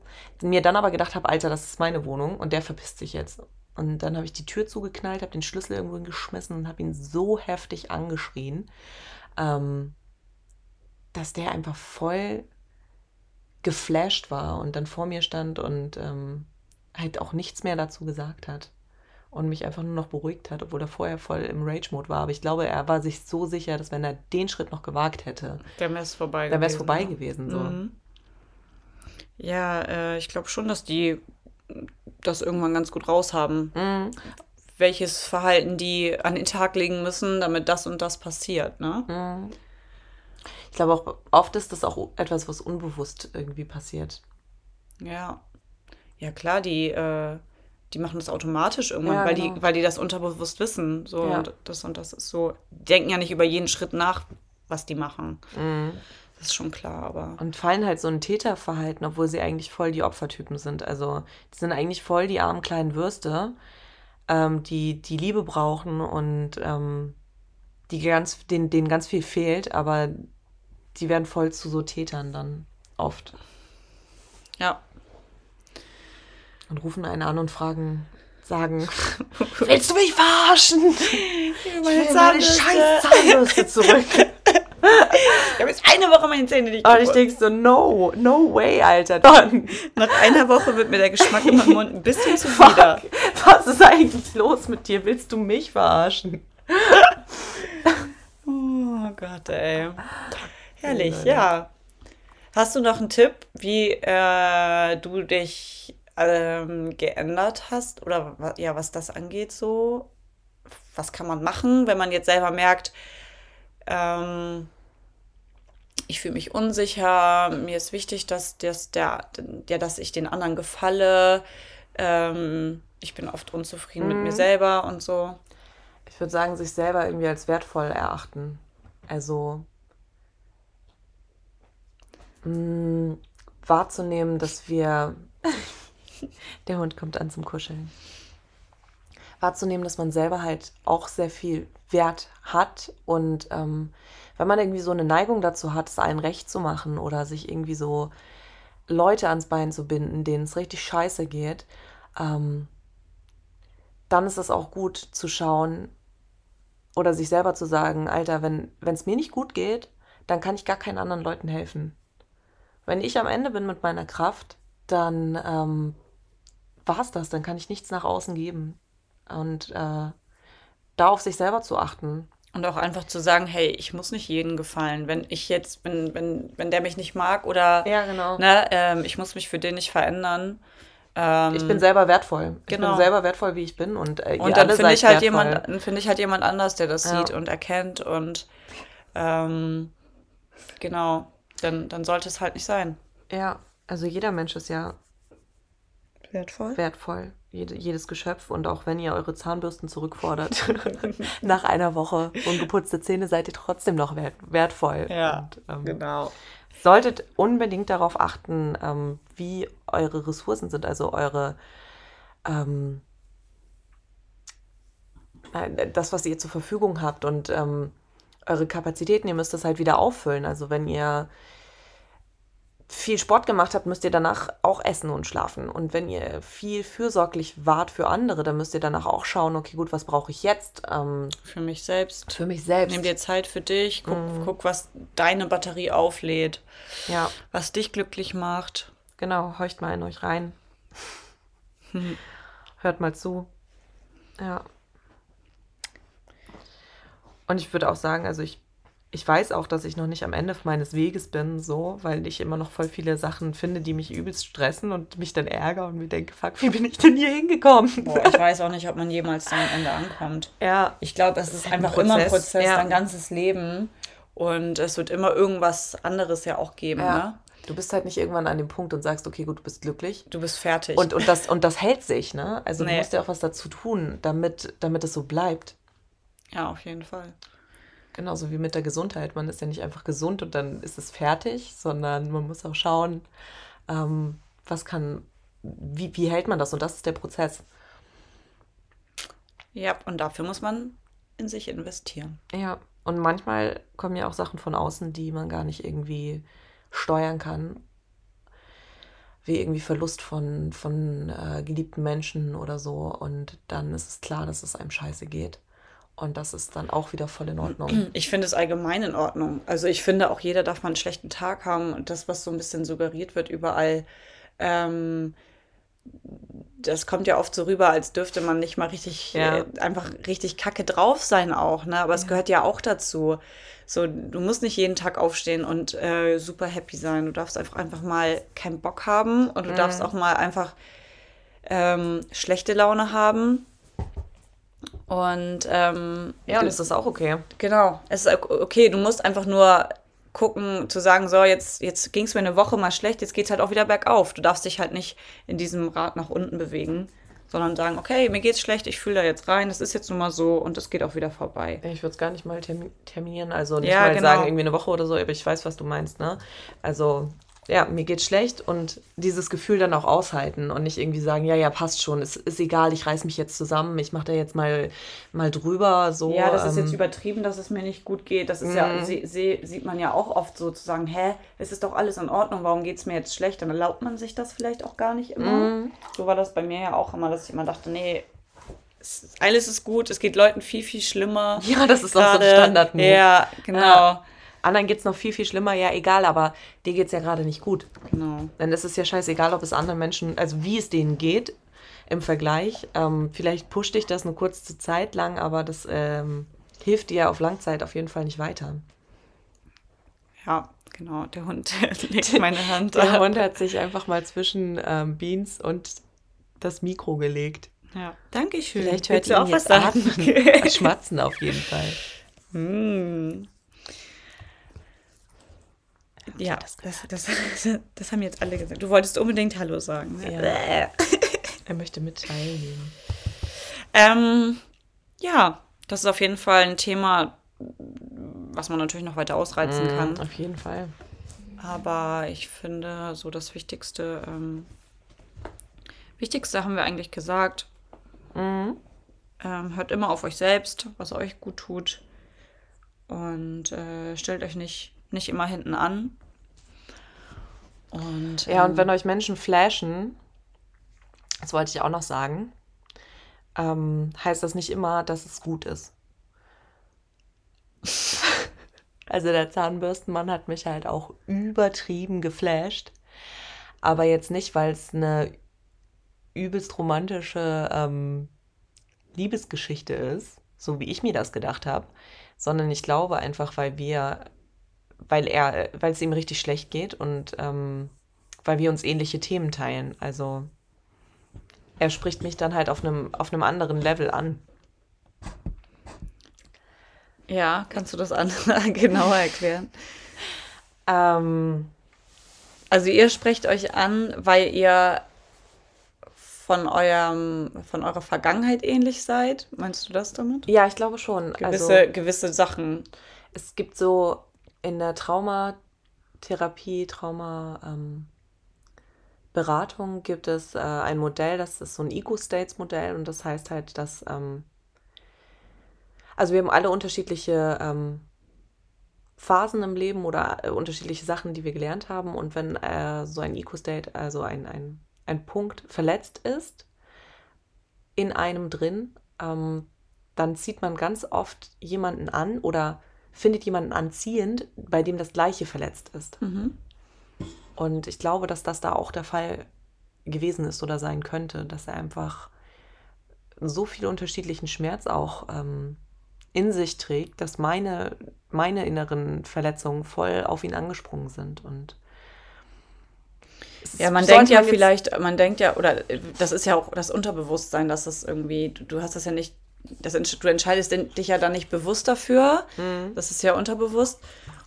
Mir dann aber gedacht habe, Alter, das ist meine Wohnung und der verpisst sich jetzt. Und dann habe ich die Tür zugeknallt, habe den Schlüssel irgendwo geschmissen und habe ihn so heftig angeschrien, ähm, dass der einfach voll geflasht war und dann vor mir stand und ähm, halt auch nichts mehr dazu gesagt hat und mich einfach nur noch beruhigt hat, obwohl er vorher voll im Rage-Mode war. Aber ich glaube, er war sich so sicher, dass wenn er den Schritt noch gewagt hätte, dann wäre es vorbei, dann gewesen, vorbei gewesen. So. Mhm. Ja, äh, ich glaube schon, dass die das irgendwann ganz gut raushaben. Mhm. Welches Verhalten die an den Tag legen müssen, damit das und das passiert, ne? Mhm. Ich glaube auch, oft ist das auch etwas, was unbewusst irgendwie passiert. Ja. Ja, klar, die, äh, die machen das automatisch irgendwann, ja, weil, genau. die, weil die das unterbewusst wissen. So, ja. und das und das ist so. Die denken ja nicht über jeden Schritt nach, was die machen. Mhm. Das ist schon klar, aber. Und fallen halt so ein Täterverhalten, obwohl sie eigentlich voll die Opfertypen sind. Also, die sind eigentlich voll die armen kleinen Würste, ähm, die die Liebe brauchen und ähm, die ganz, denen, denen ganz viel fehlt, aber die werden voll zu so Tätern dann oft. Ja. Und rufen einen an und fragen, sagen, willst du mich verarschen? Ich will meine, scheiß Zahnbürste zurück. ich habe jetzt eine Woche meine Zähne nicht Und ich denke so, no, no way, Alter. Nach einer Woche wird mir der Geschmack in meinem Mund ein bisschen zu wieder. Was ist eigentlich los mit dir? Willst du mich verarschen? oh Gott, ey. Herrlich, ja. Hast du noch einen Tipp, wie äh, du dich ähm, geändert hast oder ja, was das angeht so? Was kann man machen, wenn man jetzt selber merkt, ähm, ich fühle mich unsicher, mir ist wichtig, dass, das, der, ja, dass ich den anderen gefalle. Ähm, ich bin oft unzufrieden mhm. mit mir mhm. selber und so. Ich würde sagen, sich selber irgendwie als wertvoll erachten. Also mh, mm, wahrzunehmen, dass wir. der Hund kommt an zum Kuscheln. wahrzunehmen, dass man selber halt auch sehr viel Wert hat und ähm, wenn man irgendwie so eine Neigung dazu hat, es allen recht zu machen oder sich irgendwie so Leute ans Bein zu binden, denen es richtig scheiße geht, ähm, dann ist es auch gut zu schauen oder sich selber zu sagen, Alter, wenn es mir nicht gut geht, dann kann ich gar keinen anderen Leuten helfen. Wenn ich am Ende bin mit meiner Kraft, dann ähm, war es das, dann kann ich nichts nach außen geben. Und äh, da auf sich selber zu achten. Und auch einfach zu sagen, hey, ich muss nicht jedem gefallen. Wenn ich jetzt, wenn, wenn, wenn der mich nicht mag oder ja, genau. ne, ähm, ich muss mich für den nicht verändern. Ähm, ich bin selber wertvoll. Ich genau. bin selber wertvoll, wie ich bin. Und, äh, und dann finde ich halt jemand, finde ich halt jemand anders, der das ja. sieht und erkennt. Und ähm, genau, dann, dann sollte es halt nicht sein. Ja, also jeder Mensch ist ja wertvoll. Wertvoll jede, jedes Geschöpf und auch wenn ihr eure Zahnbürsten zurückfordert, nach einer Woche ungeputzte Zähne seid ihr trotzdem noch wert, wertvoll. Ja, und, ähm, genau. Solltet unbedingt darauf achten, ähm, wie eure Ressourcen sind, also eure ähm, äh, das, was ihr zur Verfügung habt und ähm, eure Kapazitäten, ihr müsst das halt wieder auffüllen. Also wenn ihr viel Sport gemacht habt, müsst ihr danach auch essen und schlafen. Und wenn ihr viel fürsorglich wart für andere, dann müsst ihr danach auch schauen, okay, gut, was brauche ich jetzt? Ähm, für mich selbst. Für mich selbst. Nimm dir Zeit für dich, guck, mm. guck, was deine Batterie auflädt. Ja. Was dich glücklich macht. Genau, horcht mal in euch rein. Hm. Hört mal zu. Ja. Und ich würde auch sagen, also ich ich weiß auch, dass ich noch nicht am Ende meines Weges bin, so, weil ich immer noch voll viele Sachen finde, die mich übelst stressen und mich dann ärgern und mir denke, fuck, wie bin ich denn hier hingekommen? Boah, ich weiß auch nicht, ob man jemals am Ende ankommt. Ja. Ich glaube, es ist, ist einfach ein immer ein Prozess, ja. dein ganzes Leben. Und es wird immer irgendwas anderes ja auch geben, ja. ne? Du bist halt nicht irgendwann an dem Punkt und sagst, okay, gut, du bist glücklich. Du bist fertig. Und, und, das, und das hält sich, ne? Also nee. du musst ja auch was dazu tun, damit, damit es so bleibt. Ja, auf jeden Fall. Genauso wie mit der Gesundheit. Man ist ja nicht einfach gesund und dann ist es fertig, sondern man muss auch schauen, ähm, was kann, wie, wie hält man das? Und das ist der Prozess. Ja, und dafür muss man in sich investieren. Ja, und manchmal kommen ja auch Sachen von außen, die man gar nicht irgendwie steuern kann. Wie irgendwie Verlust von, von äh, geliebten Menschen oder so. Und dann ist es klar, dass es einem scheiße geht. Und das ist dann auch wieder voll in Ordnung. Ich finde es allgemein in Ordnung. Also ich finde auch jeder darf mal einen schlechten Tag haben. Und das, was so ein bisschen suggeriert wird überall, ähm, das kommt ja oft so rüber, als dürfte man nicht mal richtig, ja. äh, einfach richtig kacke drauf sein auch. Ne? Aber es gehört ja auch dazu. So, du musst nicht jeden Tag aufstehen und äh, super happy sein. Du darfst einfach, einfach mal keinen Bock haben und du mhm. darfst auch mal einfach ähm, schlechte Laune haben und ähm, ja, und es ist auch okay. Genau, es ist okay. Du musst einfach nur gucken, zu sagen, so, jetzt, jetzt ging es mir eine Woche mal schlecht, jetzt geht es halt auch wieder bergauf. Du darfst dich halt nicht in diesem Rad nach unten bewegen, sondern sagen, okay, mir geht's schlecht, ich fühle da jetzt rein, es ist jetzt nun mal so und es geht auch wieder vorbei. Ich würde es gar nicht mal terminieren, also nicht ja, mal genau. sagen, irgendwie eine Woche oder so, aber ich weiß, was du meinst, ne? Also ja, mir geht's schlecht und dieses Gefühl dann auch aushalten und nicht irgendwie sagen, ja, ja, passt schon, es ist egal, ich reiß mich jetzt zusammen, ich mache da jetzt mal, mal drüber, so. Ja, das ähm, ist jetzt ähm, übertrieben, dass es mir nicht gut geht. Das ist ja, mhm. sie, sie, sieht man ja auch oft so zu sagen, hä, es ist doch alles in Ordnung, warum geht's mir jetzt schlecht? Dann erlaubt man sich das vielleicht auch gar nicht immer. Mm. So war das bei mir ja auch immer, dass ich immer dachte, nee, alles ist gut, es geht Leuten viel, viel schlimmer. Ja, das ist auch so ein standard -Move. Ja, genau. Ja. Anderen geht es noch viel, viel schlimmer, ja, egal, aber dir geht es ja gerade nicht gut. Genau. Denn es ist ja scheißegal, ob es anderen Menschen, also wie es denen geht im Vergleich. Ähm, vielleicht pusht dich das eine kurze Zeit lang, aber das ähm, hilft dir auf Langzeit auf jeden Fall nicht weiter. Ja, genau. Der Hund legt meine Hand Der ab. Hund hat sich einfach mal zwischen ähm, Beans und das Mikro gelegt. Ja, danke schön. Vielleicht hört ihr auch was sagen. Schmatzen auf jeden Fall. Mm. Ja, das, das, das, das, haben jetzt alle gesagt. Du wolltest unbedingt Hallo sagen. Ne? Ja. er möchte mit teilnehmen. Ähm, ja, das ist auf jeden Fall ein Thema, was man natürlich noch weiter ausreizen mm, kann. Auf jeden Fall. Aber ich finde, so das Wichtigste, ähm, Wichtigste haben wir eigentlich gesagt. Mhm. Ähm, hört immer auf euch selbst, was euch gut tut. Und äh, stellt euch nicht, nicht immer hinten an. Und, ja, und ähm, wenn euch Menschen flashen, das wollte ich auch noch sagen, ähm, heißt das nicht immer, dass es gut ist. also der Zahnbürstenmann hat mich halt auch übertrieben geflasht. Aber jetzt nicht, weil es eine übelst romantische ähm, Liebesgeschichte ist, so wie ich mir das gedacht habe, sondern ich glaube einfach, weil wir, weil er, weil es ihm richtig schlecht geht und ähm, weil wir uns ähnliche Themen teilen. Also er spricht mich dann halt auf einem, auf einem anderen Level an. Ja, kannst du das andere genauer erklären? Ähm, also ihr sprecht euch an, weil ihr von eurem, von eurer Vergangenheit ähnlich seid? Meinst du das damit? Ja, ich glaube schon. Gewisse, also, gewisse Sachen. Es gibt so in der Traumatherapie, Trauma, ähm, gibt es äh, ein Modell, das ist so ein Ego-States-Modell und das heißt halt, dass, ähm, also wir haben alle unterschiedliche ähm, Phasen im Leben oder äh, unterschiedliche Sachen, die wir gelernt haben und wenn äh, so ein Eco-State, also ein, ein, ein Punkt verletzt ist in einem drin, ähm, dann zieht man ganz oft jemanden an oder findet jemanden anziehend, bei dem das Gleiche verletzt ist. Mhm. Und ich glaube, dass das da auch der Fall gewesen ist oder sein könnte, dass er einfach so viel unterschiedlichen Schmerz auch ähm, in sich trägt, dass meine, meine inneren Verletzungen voll auf ihn angesprungen sind. Und ja, man denkt ja vielleicht, man denkt ja, oder das ist ja auch das Unterbewusstsein, dass das irgendwie, du hast das ja nicht, das, du entscheidest dich ja dann nicht bewusst dafür, mhm. das ist ja unterbewusst.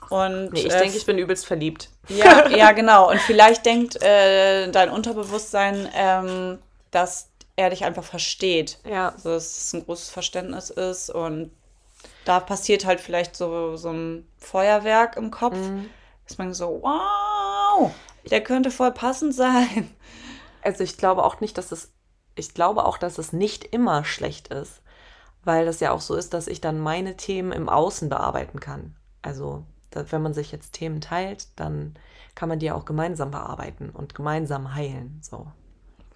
Und, nee, ich äh, denke, ich bin übelst verliebt. Ja, ja, genau. Und vielleicht denkt äh, dein Unterbewusstsein, ähm, dass er dich einfach versteht. Ja. Also, dass es ein großes Verständnis ist. Und da passiert halt vielleicht so, so ein Feuerwerk im Kopf, mhm. dass man so, wow, der könnte voll passend sein. Also ich glaube auch nicht, dass es, ich glaube auch, dass es nicht immer schlecht ist. Weil das ja auch so ist, dass ich dann meine Themen im Außen bearbeiten kann. Also wenn man sich jetzt Themen teilt, dann kann man die auch gemeinsam bearbeiten und gemeinsam heilen. So.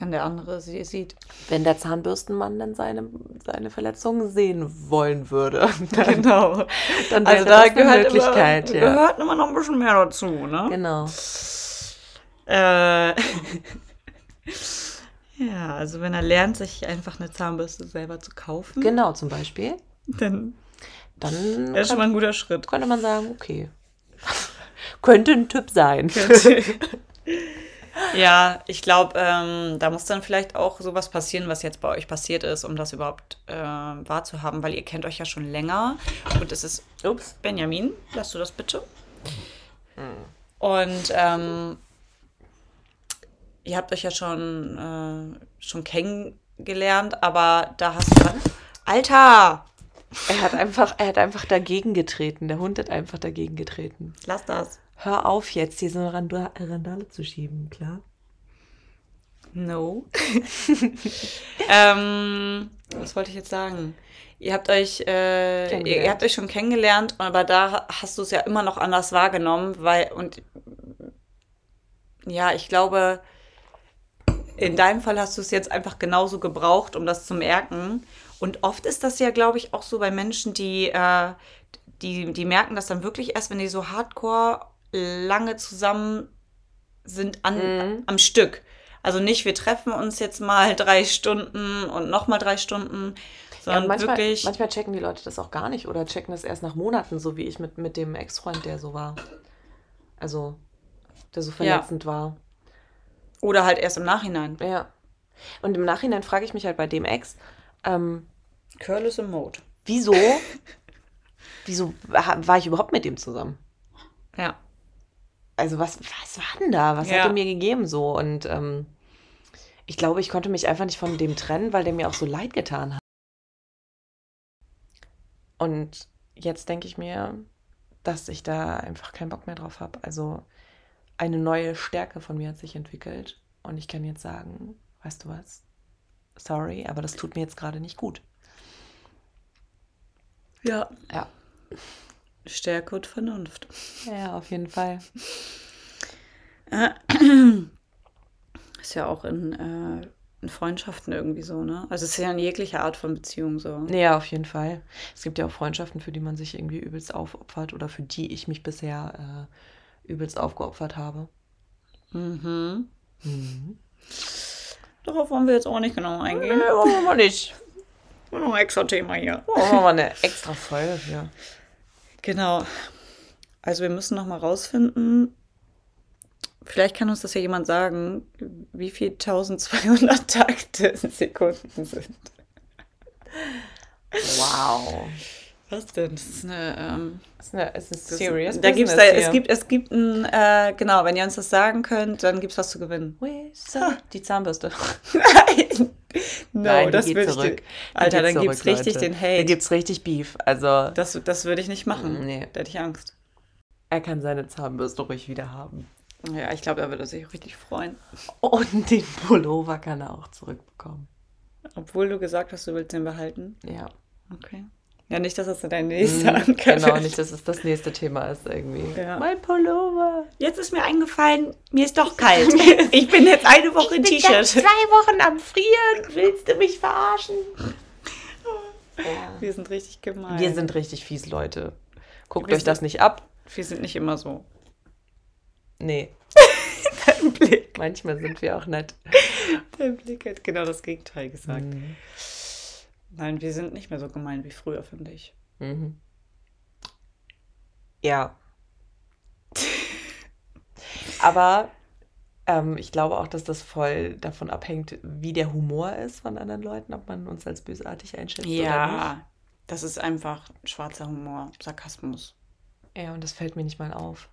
Wenn der andere sie sieht. Wenn der Zahnbürstenmann dann seine, seine Verletzungen sehen wollen würde. Dann, genau. Dann also da das gehört Möglichkeit. Immer, ja. gehört immer noch ein bisschen mehr dazu, ne? Genau. Äh, ja, also wenn er lernt, sich einfach eine Zahnbürste selber zu kaufen. Genau, zum Beispiel. Dann dann das ist schon mal ein guter Schritt. Könnte man sagen, okay. könnte ein Typ sein. ja, ich glaube, ähm, da muss dann vielleicht auch sowas passieren, was jetzt bei euch passiert ist, um das überhaupt äh, wahrzuhaben, weil ihr kennt euch ja schon länger. Und es ist. Ups, Benjamin, lass du das bitte. Hm. Und ähm, ihr habt euch ja schon, äh, schon kennengelernt, aber da hast du. Alter! Er hat einfach, er hat einfach dagegen getreten. Der Hund hat einfach dagegen getreten. Lass das. Hör auf jetzt, hier so eine Randale zu schieben, klar? No. ähm, was wollte ich jetzt sagen? Ihr habt euch, äh, ihr, ihr, habt euch schon kennengelernt, aber da hast du es ja immer noch anders wahrgenommen, weil und ja, ich glaube, in deinem Fall hast du es jetzt einfach genauso gebraucht, um das zu merken. Und oft ist das ja, glaube ich, auch so bei Menschen, die, äh, die, die merken das dann wirklich erst, wenn die so hardcore lange zusammen sind an, mhm. am Stück. Also nicht, wir treffen uns jetzt mal drei Stunden und nochmal drei Stunden, sondern ja, manchmal, wirklich. Manchmal checken die Leute das auch gar nicht oder checken das erst nach Monaten, so wie ich mit, mit dem Ex-Freund, der so war. Also, der so verletzend ja. war. Oder halt erst im Nachhinein. Ja. Und im Nachhinein frage ich mich halt bei dem Ex, ähm, Curl ist im Mode. Wieso? wieso war ich überhaupt mit ihm zusammen? Ja. Also was, was war denn da? Was ja. hat er mir gegeben so? Und ähm, ich glaube, ich konnte mich einfach nicht von dem trennen, weil der mir auch so leid getan hat. Und jetzt denke ich mir, dass ich da einfach keinen Bock mehr drauf habe. Also eine neue Stärke von mir hat sich entwickelt. Und ich kann jetzt sagen, weißt du was? Sorry, aber das tut mir jetzt gerade nicht gut. Ja. Ja. Stärke und Vernunft. Ja, auf jeden Fall. Ist ja auch in, äh, in Freundschaften irgendwie so, ne? Also es ist ja in jeglicher Art von Beziehung so. Ja, auf jeden Fall. Es gibt ja auch Freundschaften, für die man sich irgendwie übelst aufopfert oder für die ich mich bisher äh, übelst aufgeopfert habe. Mhm. Darauf wollen wir jetzt auch nicht genau eingehen. Nee, wollen wir mal nicht. Noch ein extra Thema hier. Machen wir mal eine extra Folge für. Genau. Also wir müssen noch mal rausfinden, vielleicht kann uns das ja jemand sagen, wie viel 1200 Takte in Sekunden sind. Wow. Was denn? Das ist eine... Ähm, Ist eine, ist eine das- serious da gibt's da, es gibt, es gibt ein, äh, genau, wenn ihr uns das sagen könnt, dann gibt es was zu gewinnen. Wizard. Die Zahnbürste. Nein, no, Nein, das geht zurück. dir- Die Alter, dann gibt's zurück, richtig Leute. den Hate. Da gibt's richtig Beef. Also, Das, das würde ich nicht machen. Nee. Da hätte ich Angst. er kann seine Zahnbürste ruhig wieder haben. Ja, ich glaube, er würde sich richtig freuen. Und den Pullover kann er auch zurückbekommen. Obwohl du gesagt hast, du willst den behalten. Ja. Okay. Ja, nicht, dass das dein nächster Mhm, Anker genau, nicht, dass es das nächste Thema ist irgendwie. Ja. Mein Pullover. Jetzt ist mir eingefallen, mir ist doch kalt. Ich bin jetzt eine Woche in T-Shirt. zwei Wochen am Frieren. Willst du mich verarschen? Wir sind richtig gemein. Wir sind richtig fies, Leute. Guckt Wir euch das nicht ab. wir sind nicht immer so. Nee. Dein Blick. Manchmal sind wir auch nett. Dein Blick hat genau das Gegenteil gesagt. Mhm. Nein, wir sind nicht mehr so gemein wie früher, finde ich. Mhm. Ja. Aber ähm, ich glaube auch, dass das voll davon abhängt, wie der Humor ist von anderen Leuten, ob man uns als bösartig einschätzt oder nicht. Ja, das ist einfach schwarzer Humor, Sarkasmus. Ja, und das fällt mir nicht mal auf.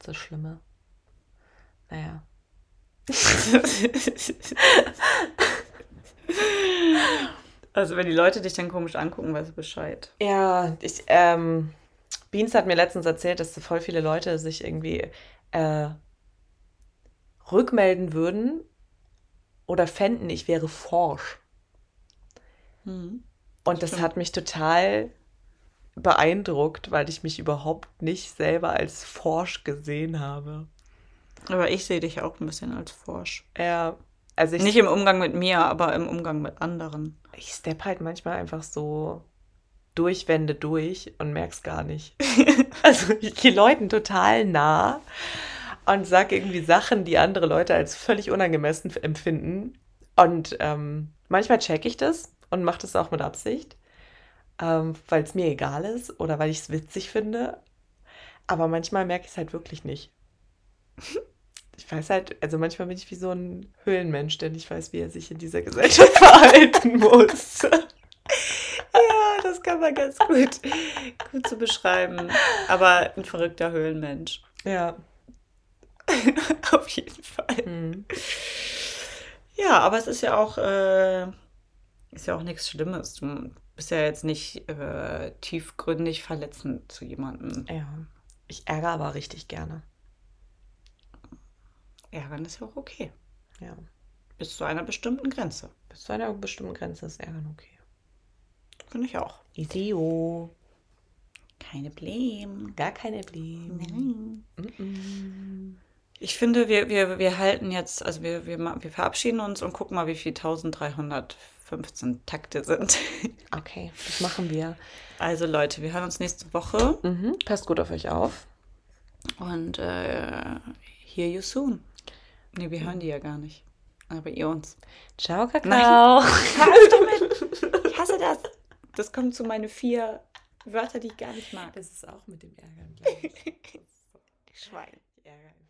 Das Schlimme. Naja. also wenn die Leute dich dann komisch angucken, weißt du Bescheid. Ja, ich, ähm, Beans hat mir letztens erzählt, dass so voll viele Leute sich irgendwie äh, rückmelden würden oder fänden, ich wäre forsch. Mhm. Und das Stimmt. hat mich total beeindruckt, weil ich mich überhaupt nicht selber als forsch gesehen habe. Aber ich sehe dich auch ein bisschen als forsch. Ja, also ich, Nicht im Umgang mit mir, aber im Umgang mit anderen. ich stepp halt manchmal einfach so durch Wände durch und merk's gar nicht. also ich gehe Leuten total nah und sag irgendwie Sachen, die andere Leute als völlig unangemessen empfinden. Und ähm, manchmal check ich das und mache das auch mit Absicht, ähm, weil es mir egal ist oder weil ich es witzig finde. Aber manchmal merke ich es halt wirklich nicht. Ich weiß halt, also manchmal bin ich wie so ein Höhlenmensch, der nicht weiß, wie er sich in dieser Gesellschaft verhalten muss. Ja, das kann man ganz gut, gut so beschreiben. Aber ein verrückter Höhlenmensch. Ja. Auf jeden Fall. Hm. Ja, aber es ist ja auch, äh, ist ja auch nichts Schlimmes. Du bist ja jetzt nicht äh, tiefgründig verletzend zu jemandem. Ja. Ich ärgere aber richtig gerne. Ärgern ist ja auch okay. Ja. Bis zu einer bestimmten Grenze. Bis zu einer bestimmten Grenze ist Ärgern okay. Finde ich auch. Easy-o. Keine Problem. Gar kein Problem. Nein. Mm-mm. Ich finde, wir, wir, wir halten jetzt, also wir, wir, wir verabschieden uns und gucken mal, wie viel 1315 Takte sind. Okay, das machen wir. Also Leute, wir hören uns nächste Woche Mhm. Passt gut auf euch auf. und äh, hear you soon. Nee, wir hören die ja gar nicht. Aber ihr uns. Ciao, Kakao. Nein. Hör auf damit! Ich hasse das. Das kommt zu meine vier Wörter, die ich gar nicht mag. Das ist auch mit dem Ärgern. Schwein. Ich